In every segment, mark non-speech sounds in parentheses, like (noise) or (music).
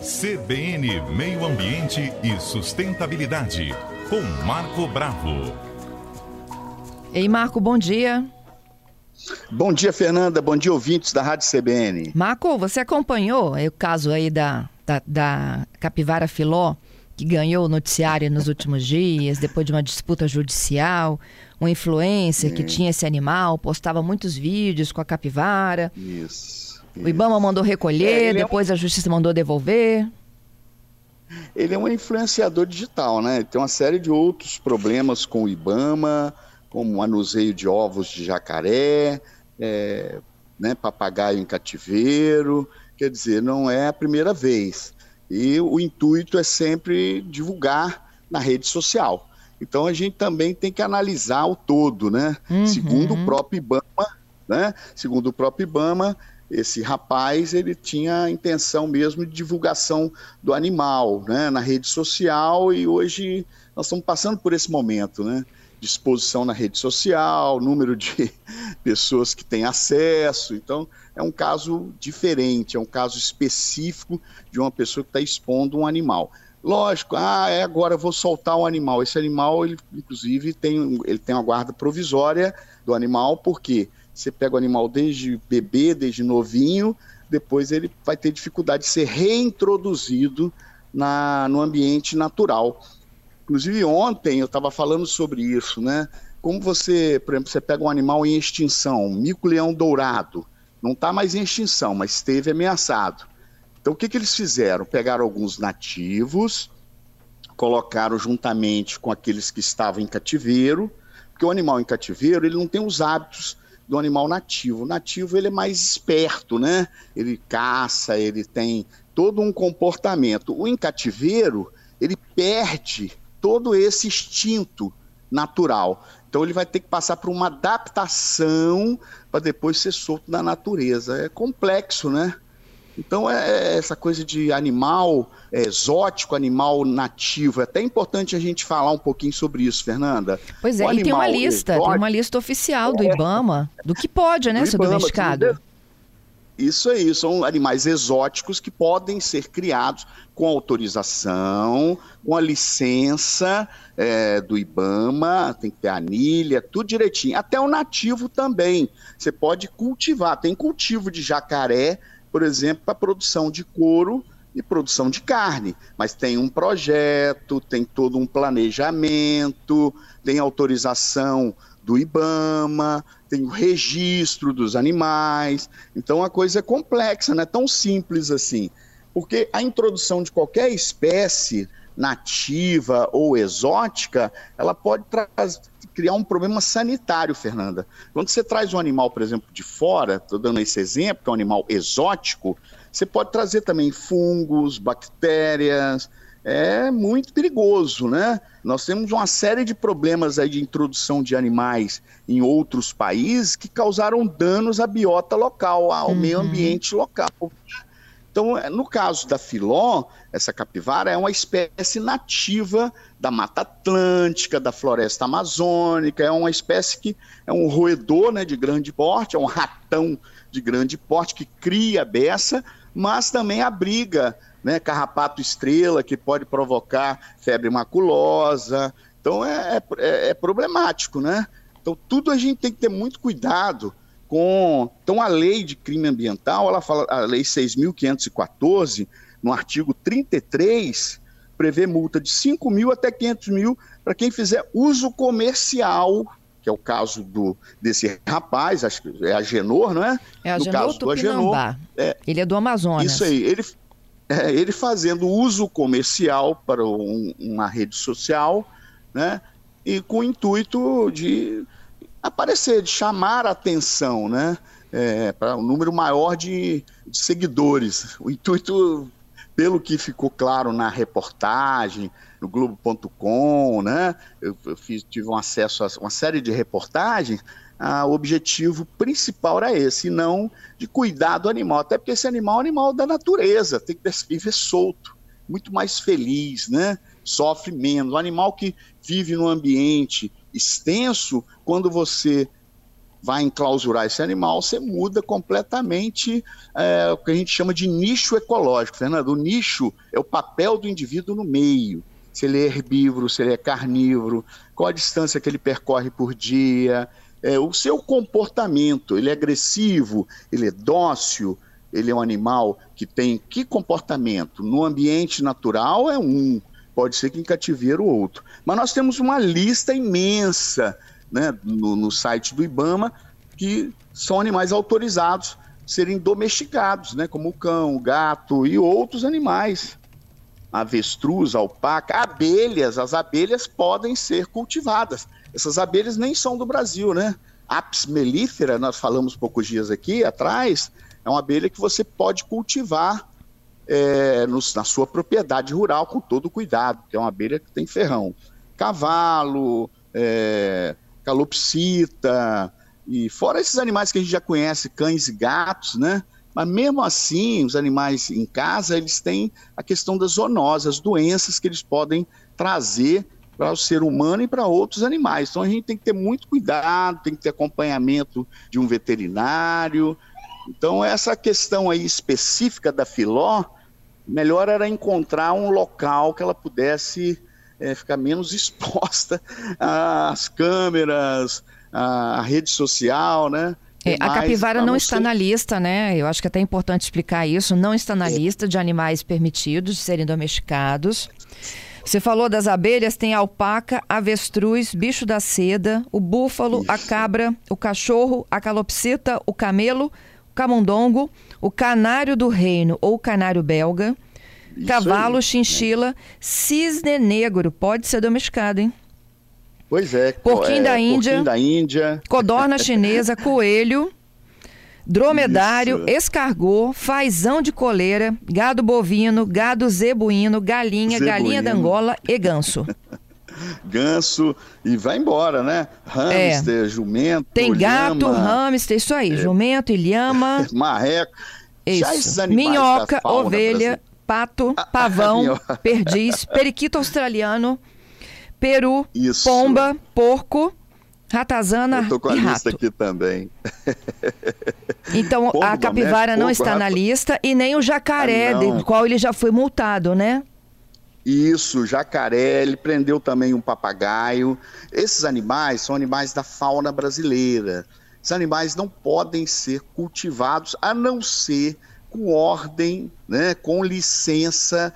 CBN Meio Ambiente e Sustentabilidade, com Marco Bravo. Ei, Marco, bom dia. Bom dia, Fernanda. Bom dia, ouvintes da Rádio CBN. Marco, você acompanhou o caso aí da, da, da capivara filó, que ganhou o noticiário nos últimos dias, depois de uma disputa judicial? Um influencer que tinha esse animal, postava muitos vídeos com a capivara. Isso. O Ibama mandou recolher, É, depois a justiça mandou devolver. Ele é um influenciador digital, né? Ele tem uma série de outros problemas com o Ibama, como manuseio de ovos de jacaré, é, né, papagaio em cativeiro. Quer dizer, não é a primeira vez. E o intuito é sempre divulgar na rede social. Então a gente também tem que analisar o todo, né? Uhum. Segundo o próprio Ibama, né? Segundo o próprio Ibama, esse rapaz ele tinha a intenção mesmo de divulgação do animal, né? Na rede social e hoje nós estamos passando por esse momento, né? De exposição na rede social, número de (laughs) pessoas que têm acesso. Então, é um caso diferente, é um caso específico de uma pessoa que está expondo um animal. Lógico, ah, é agora vou soltar o animal. Esse animal, ele, inclusive, tem, ele tem uma guarda provisória do animal, porque você pega o animal desde bebê, desde novinho, depois ele vai ter dificuldade de ser reintroduzido na, no ambiente natural. Inclusive, ontem eu estava falando sobre isso, né? Como você, por exemplo, você pega um animal em extinção, um mico-leão dourado, não está mais em extinção, mas esteve ameaçado. Então, o que, que eles fizeram? Pegaram alguns nativos, colocaram juntamente com aqueles que estavam em cativeiro, porque o animal em cativeiro ele não tem os hábitos do animal nativo. O nativo ele é mais esperto, né? Ele caça, ele tem todo um comportamento. O em cativeiro ele perde todo esse instinto natural. Então ele vai ter que passar por uma adaptação para depois ser solto na natureza. É complexo, né? Então, é essa coisa de animal é, exótico, animal nativo. É até importante a gente falar um pouquinho sobre isso, Fernanda. Pois é, O e tem uma lista, exótico- tem uma lista oficial do Ibama, do que pode, né, ser Ibama, domesticado. Isso aí, são animais exóticos que podem ser criados com autorização, com a licença é, do IBAMA, tem que ter anilha, tudo direitinho. Até o nativo também. Você pode cultivar. Tem cultivo de jacaré, por exemplo, para produção de couro e produção de carne. Mas tem um projeto, tem todo um planejamento, tem autorização do IBAMA, tem o registro dos animais. Então a coisa é complexa, não é tão simples assim. Porque a introdução de qualquer espécie nativa ou exótica, ela pode traz- criar um problema sanitário, Fernanda. Quando você traz um animal, por exemplo, de fora, estou dando esse exemplo, que é um animal exótico, você pode trazer também fungos, bactérias, é muito perigoso, né? Nós temos uma série de problemas aí de introdução de animais em outros países que causaram danos à biota local, ao meio ambiente local. Então, é, no caso da filó, essa capivara é uma espécie nativa da Mata Atlântica, da floresta amazônica, é uma espécie que é um roedor né, de grande porte, é um ratão de grande porte que cria beça, mas também abriga né, carrapato estrela, que pode provocar febre maculosa. Então é, é, é problemático, né? Então tudo a gente tem que ter muito cuidado com. Então a lei de crime ambiental, ela fala, a lei 6.514, no artigo 33, prevê multa de 5 mil até 500 mil para quem fizer uso comercial, que é o caso do, desse rapaz, acho que é Agenor, não é? É a no Agenor caso do Agenor. É, Ele é do Amazonas. isso aí, ele, é, ele fazendo uso comercial para um- uma rede social, né? E com o intuito de aparecer, de chamar a atenção, né? É, para um número maior de, de seguidores. O intuito, pelo que ficou claro na reportagem, no Globo.com, né? Eu, eu fiz, tive um acesso a uma série de reportagens. Ah, o objetivo principal era esse, e não de cuidar do animal, até porque esse animal é um animal da natureza, tem que viver solto, muito mais feliz, né? Sofre menos. O animal que vive num ambiente extenso, quando você vai enclausurar esse animal, você muda completamente é, o que a gente chama de nicho ecológico. Fernando, o nicho é o papel do indivíduo no meio. Se ele é herbívoro, se ele é carnívoro, qual a distância que ele percorre por dia, é, o seu comportamento, ele é agressivo, ele é dócil, ele é um animal que tem que comportamento? No ambiente natural é um, pode ser que em cativeiro outro. Mas nós temos uma lista imensa né, no, no site do IBAMA que são animais autorizados a serem domesticados, né, como o cão, o gato e outros animais. Avestruz, alpaca, abelhas, as abelhas podem ser cultivadas. Essas abelhas nem são do Brasil, né? Apis mellifera, nós falamos poucos dias aqui atrás, é uma abelha que você pode cultivar é, na sua propriedade rural com todo cuidado, que é uma abelha que tem ferrão. Cavalo, é, calopsita, e fora esses animais que a gente já conhece, cães e gatos, né? Mas mesmo assim, os animais em casa, eles têm a questão das zoonoses, as doenças que eles podem trazer para o ser humano e para outros animais. Então a gente tem que ter muito cuidado, tem que ter acompanhamento de um veterinário. Então essa questão aí específica da filó, melhor era encontrar um local que ela pudesse é, ficar menos (laughs) exposta às câmeras, à rede social, né? É, a capivara não está na lista, né? Eu acho que é até importante explicar isso. Não está na é. lista de animais permitidos de serem domesticados. Você falou das abelhas, tem a alpaca, avestruz, bicho da seda, o búfalo, Isso. a cabra, o cachorro, a calopsita, o camelo, o camundongo, o canário do reino ou canário belga, Isso cavalo, aí. chinchila, cisne negro, pode ser domesticado, hein? Pois é. Porquinho, é, da, Índia, porquinho da Índia. Codorna (laughs) chinesa, coelho, dromedário, Isso. escargot, fazão de coleira, gado bovino, gado zebuíno, galinha, zebuíno. galinha da Angola e ganso. (laughs) ganso e vai embora, né? Hamster, é. jumento, Tem gato, lhama, hamster, isso aí, é. jumento, ilhama, (laughs) marreco. Isso. Minhoca, ovelha, pato, pavão, (laughs) perdiz, periquito australiano, peru, isso. pomba, porco, Ratazana Eu tô com a lista rato. aqui também. (laughs) Então a capivara não está rato. na lista e nem o jacaré, ah, do qual ele já foi multado, né? Isso, jacaré, ele prendeu também um papagaio. Esses animais são animais da fauna brasileira. Esses animais não podem ser cultivados a não ser com ordem, né, com licença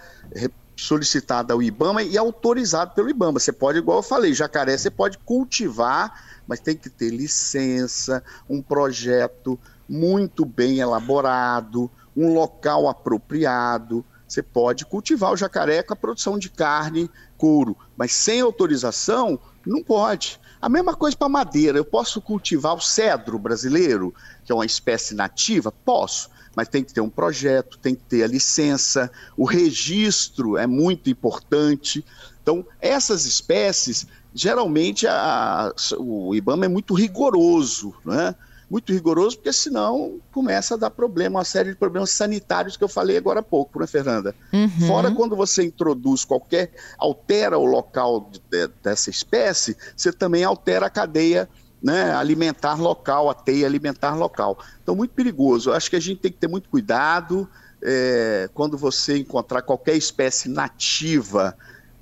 solicitada ao IBAMA e autorizado pelo IBAMA. Você pode, igual eu falei, jacaré você pode cultivar, mas tem que ter licença, um projeto muito bem elaborado, um local apropriado. Você pode cultivar o jacaré com a produção de carne, couro, mas sem autorização, não pode. A mesma coisa para madeira. Eu posso cultivar o cedro brasileiro, que é uma espécie nativa? Posso mas tem que ter um projeto, tem que ter a licença, o registro é muito importante. Então, essas espécies, geralmente a, o IBAMA é muito rigoroso, né? Muito rigoroso, porque senão começa a dar problema, uma série de problemas sanitários que eu falei agora há pouco, né, Fernanda? Uhum. Fora quando você introduz qualquer, altera o local de, dessa espécie, você também altera a cadeia né, alimentar local, a teia alimentar local. Então, muito perigoso. Eu acho que a gente tem que ter muito cuidado é, quando você encontrar qualquer espécie nativa,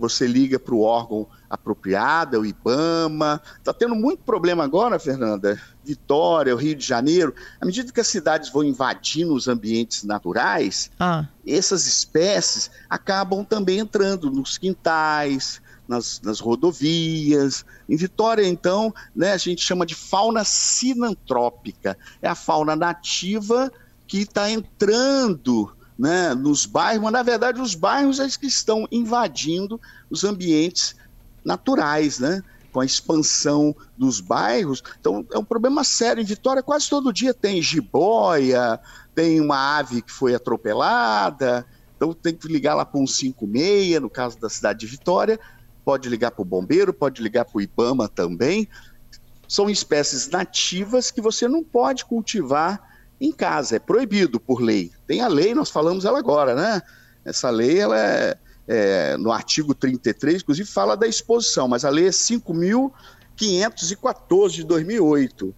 você liga para o órgão apropriado, é o IBAMA. Está tendo muito problema agora, Fernanda. Vitória, o Rio de Janeiro. À medida que as cidades vão invadindo os ambientes naturais, ah. essas espécies acabam também entrando nos quintais, nas, nas rodovias. Em Vitória, então, né, a gente chama de fauna sinantrópica. É a fauna nativa que está entrando né, nos bairros, mas na verdade os bairros é que estão invadindo os ambientes naturais, né? com a expansão dos bairros. Então, é um problema sério. Em Vitória, quase todo dia tem jiboia, tem uma ave que foi atropelada. Então, tem que ligar lá para um 56, no caso da cidade de Vitória, pode ligar para o bombeiro, pode ligar para o IBAMA também. São espécies nativas que você não pode cultivar em casa, é proibido por lei. Tem a lei, nós falamos ela agora, né? Essa lei, ela é, é no artigo 33, inclusive fala da exposição, mas a lei é 5.514 de 2008.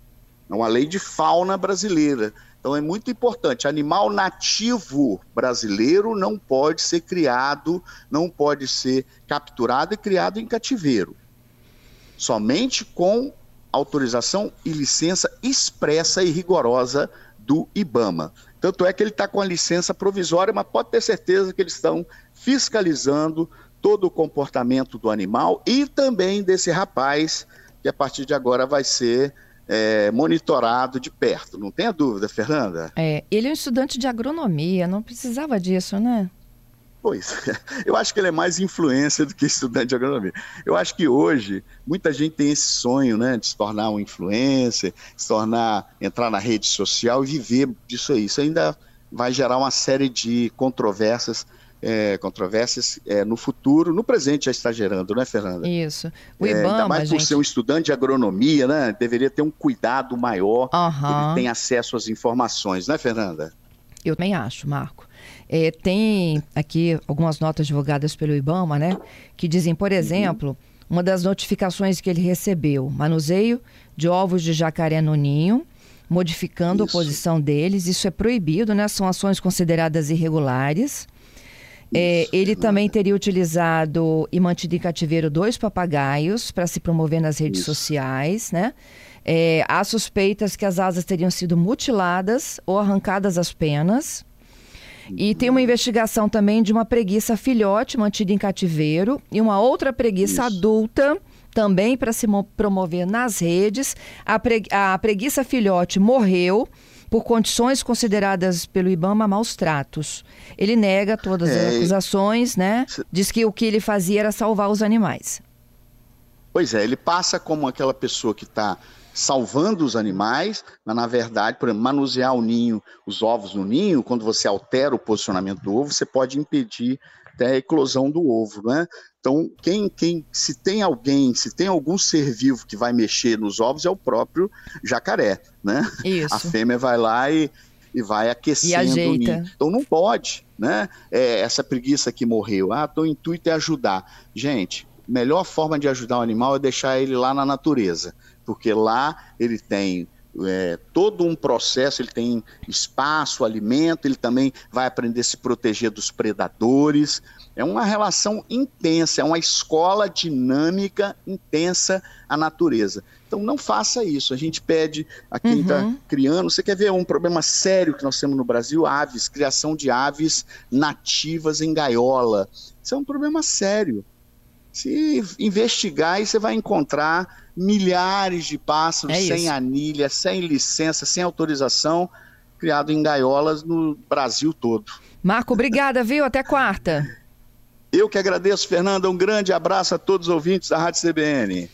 É uma lei de fauna brasileira. Então é muito importante. Animal nativo brasileiro não pode ser criado, não pode ser capturado e criado em cativeiro. Somente com autorização e licença expressa e rigorosa do IBAMA. Tanto é que ele está com a licença provisória, mas pode ter certeza que eles estão fiscalizando todo o comportamento do animal e também desse rapaz, que a partir de agora vai ser é, monitorado de perto. Não tenha dúvida, Fernanda? É, ele é um estudante de agronomia, não precisava disso, né? Pois, (laughs) eu acho que ele é mais influência do que estudante de agronomia. Eu acho que hoje muita gente tem esse sonho, né, de se tornar um influencer, se tornar, entrar na rede social e viver disso aí. Isso ainda vai gerar uma série de controvérsias é, controvérsias é, no futuro, no presente já está gerando, né, Fernanda? Isso. O IBAMA, é, ainda mais por gente... ser um estudante de agronomia, né? Deveria ter um cuidado maior, uhum. ele tem acesso às informações, né, Fernanda? Eu também acho, Marco. É, tem aqui algumas notas divulgadas pelo IBAMA, né? Que dizem, por uhum. exemplo, uhum. uma das notificações que ele recebeu: manuseio de ovos de jacaré no ninho, modificando Isso. a posição deles. Isso é proibido, né? São ações consideradas irregulares. É, ele também teria utilizado e mantido em cativeiro dois papagaios para se promover nas redes Isso. sociais, né? É, há suspeitas que as asas teriam sido mutiladas ou arrancadas as penas. E tem uma investigação também de uma preguiça filhote mantida em cativeiro e uma outra preguiça Isso. adulta também para se promover nas redes. A, pre a preguiça filhote morreu por condições consideradas pelo IBAMA maus tratos. Ele nega todas é, as acusações, né? Diz que o que ele fazia era salvar os animais. Pois é, ele passa como aquela pessoa que está salvando os animais, mas na verdade, por exemplo, manusear o ninho, os ovos no ninho, quando você altera o posicionamento do ovo, você pode impedir até a eclosão do ovo, né? Então, quem, quem, se tem alguém, se tem algum ser vivo que vai mexer nos ovos, é o próprio jacaré, né? Isso. A fêmea vai lá e, e vai aquecendo e o ninho. Então não pode, né? É, essa preguiça que morreu. Ah, então o intuito é ajudar. Gente, melhor forma de ajudar o animal é deixar ele lá na natureza, porque lá ele tem é, todo um processo, ele tem espaço, alimento, ele também vai aprender a se proteger dos predadores. É uma relação intensa, é uma escola dinâmica intensa à natureza. Então não faça isso. A gente pede a quem está uhum. criando. Você quer ver um problema sério que nós temos no Brasil? Aves, criação de aves nativas em gaiola. Isso é um problema sério. Se investigar, aí você vai encontrar milhares de pássaros é sem anilha, sem licença, sem autorização, criado em gaiolas no Brasil todo. Marco, obrigada, viu? Até quarta. Eu que agradeço, Fernanda. Um grande abraço a todos os ouvintes da Rádio CBN.